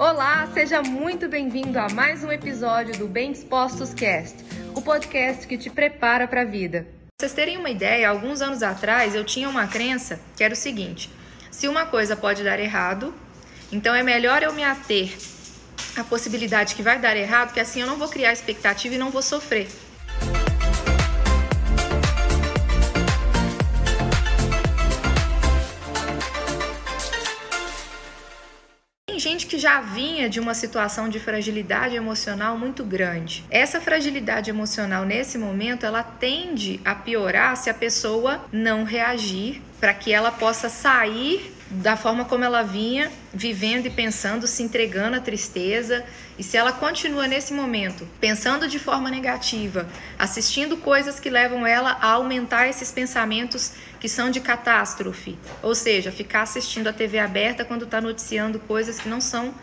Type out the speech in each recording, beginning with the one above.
Olá, seja muito bem-vindo a mais um episódio do Bem Dispostos Cast, o podcast que te prepara para a vida. Pra vocês terem uma ideia, alguns anos atrás eu tinha uma crença que era o seguinte: se uma coisa pode dar errado, então é melhor eu me ater à possibilidade que vai dar errado, que assim eu não vou criar expectativa e não vou sofrer. Gente que já vinha de uma situação de fragilidade emocional muito grande. Essa fragilidade emocional nesse momento, ela tende a piorar se a pessoa não reagir para que ela possa sair da forma como ela vinha vivendo e pensando, se entregando à tristeza. E se ela continua nesse momento pensando de forma negativa, assistindo coisas que levam ela a aumentar esses pensamentos que são de catástrofe, ou seja, ficar assistindo a TV aberta quando está noticiando coisas que não são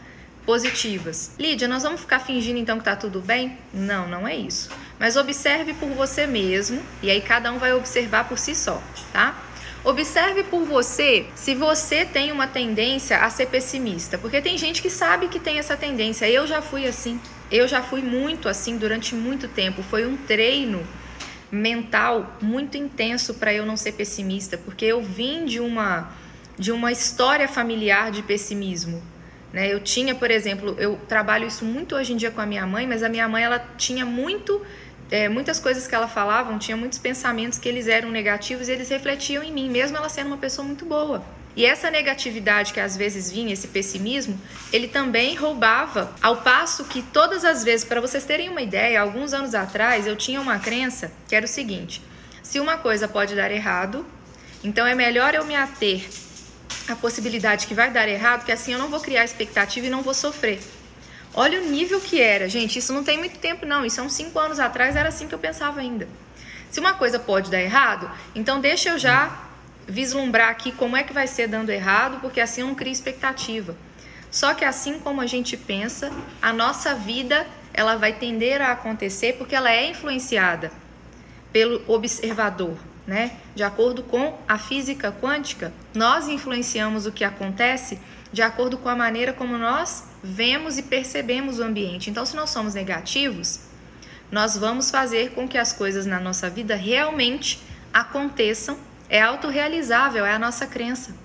positivas. Lídia, nós vamos ficar fingindo então que tá tudo bem? Não, não é isso. Mas observe por você mesmo e aí cada um vai observar por si só, tá? Observe por você se você tem uma tendência a ser pessimista, porque tem gente que sabe que tem essa tendência. Eu já fui assim. Eu já fui muito assim durante muito tempo. Foi um treino mental muito intenso para eu não ser pessimista, porque eu vim de uma de uma história familiar de pessimismo. Né? Eu tinha, por exemplo, eu trabalho isso muito hoje em dia com a minha mãe, mas a minha mãe ela tinha muito é, muitas coisas que ela falava, tinha muitos pensamentos que eles eram negativos e eles refletiam em mim, mesmo ela sendo uma pessoa muito boa. E essa negatividade que às vezes vinha, esse pessimismo, ele também roubava, ao passo que todas as vezes, para vocês terem uma ideia, alguns anos atrás eu tinha uma crença que era o seguinte: se uma coisa pode dar errado, então é melhor eu me ater à possibilidade que vai dar errado, que assim eu não vou criar expectativa e não vou sofrer. Olha o nível que era, gente. Isso não tem muito tempo, não. Isso há uns 5 anos atrás era assim que eu pensava ainda. Se uma coisa pode dar errado, então deixa eu já vislumbrar aqui como é que vai ser dando errado, porque assim eu não crio expectativa. Só que assim como a gente pensa, a nossa vida ela vai tender a acontecer porque ela é influenciada pelo observador, né? De acordo com a física quântica, nós influenciamos o que acontece de acordo com a maneira como nós vemos e percebemos o ambiente. Então, se nós somos negativos, nós vamos fazer com que as coisas na nossa vida realmente aconteçam. É autorrealizável, é a nossa crença.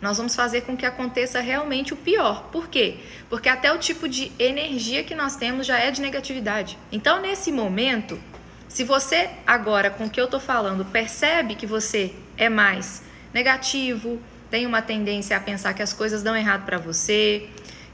Nós vamos fazer com que aconteça realmente o pior. Por quê? Porque até o tipo de energia que nós temos já é de negatividade. Então, nesse momento, se você agora, com o que eu tô falando, percebe que você é mais negativo, tem uma tendência a pensar que as coisas dão errado para você,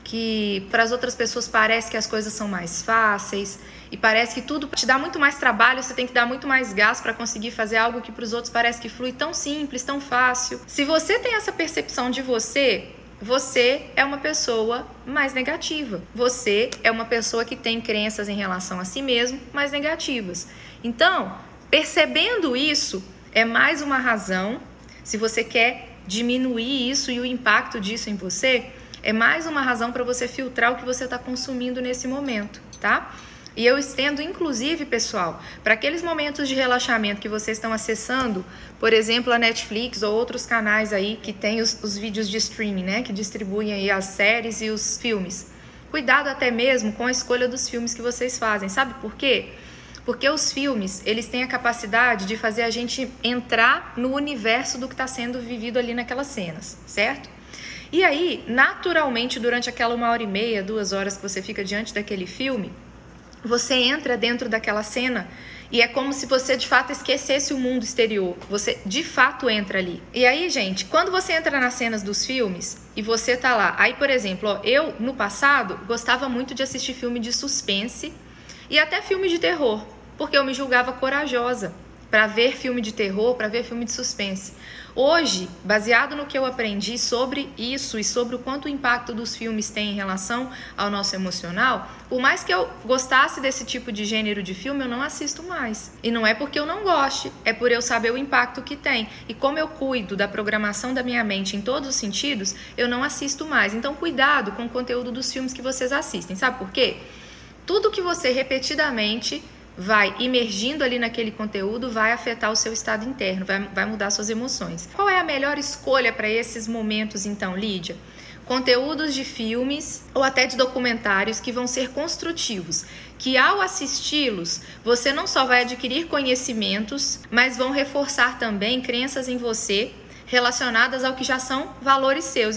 que para as outras pessoas parece que as coisas são mais fáceis e parece que tudo te dá muito mais trabalho, você tem que dar muito mais gás para conseguir fazer algo que para os outros parece que flui tão simples, tão fácil. Se você tem essa percepção de você, você é uma pessoa mais negativa. Você é uma pessoa que tem crenças em relação a si mesmo mais negativas. Então, percebendo isso, é mais uma razão, se você quer diminuir isso e o impacto disso em você, é mais uma razão para você filtrar o que você está consumindo nesse momento, tá? E eu estendo, inclusive, pessoal, para aqueles momentos de relaxamento que vocês estão acessando, por exemplo, a Netflix ou outros canais aí que tem os, os vídeos de streaming, né? Que distribuem aí as séries e os filmes. Cuidado até mesmo com a escolha dos filmes que vocês fazem. Sabe por quê? Porque os filmes, eles têm a capacidade de fazer a gente entrar no universo do que está sendo vivido ali naquelas cenas, certo? E aí, naturalmente, durante aquela uma hora e meia, duas horas que você fica diante daquele filme, você entra dentro daquela cena e é como se você de fato esquecesse o mundo exterior. Você de fato entra ali. E aí, gente, quando você entra nas cenas dos filmes e você tá lá, aí, por exemplo, ó, eu no passado gostava muito de assistir filme de suspense e até filme de terror porque eu me julgava corajosa para ver filme de terror, para ver filme de suspense. Hoje, baseado no que eu aprendi sobre isso e sobre o quanto o impacto dos filmes tem em relação ao nosso emocional, por mais que eu gostasse desse tipo de gênero de filme, eu não assisto mais. E não é porque eu não goste, é por eu saber o impacto que tem. E como eu cuido da programação da minha mente em todos os sentidos, eu não assisto mais. Então, cuidado com o conteúdo dos filmes que vocês assistem. Sabe por quê? Tudo que você repetidamente vai imergindo ali naquele conteúdo, vai afetar o seu estado interno, vai, vai mudar suas emoções. Qual é a melhor escolha para esses momentos, então, Lídia? conteúdos de filmes ou até de documentários que vão ser construtivos, que ao assisti-los, você não só vai adquirir conhecimentos, mas vão reforçar também crenças em você relacionadas ao que já são valores seus.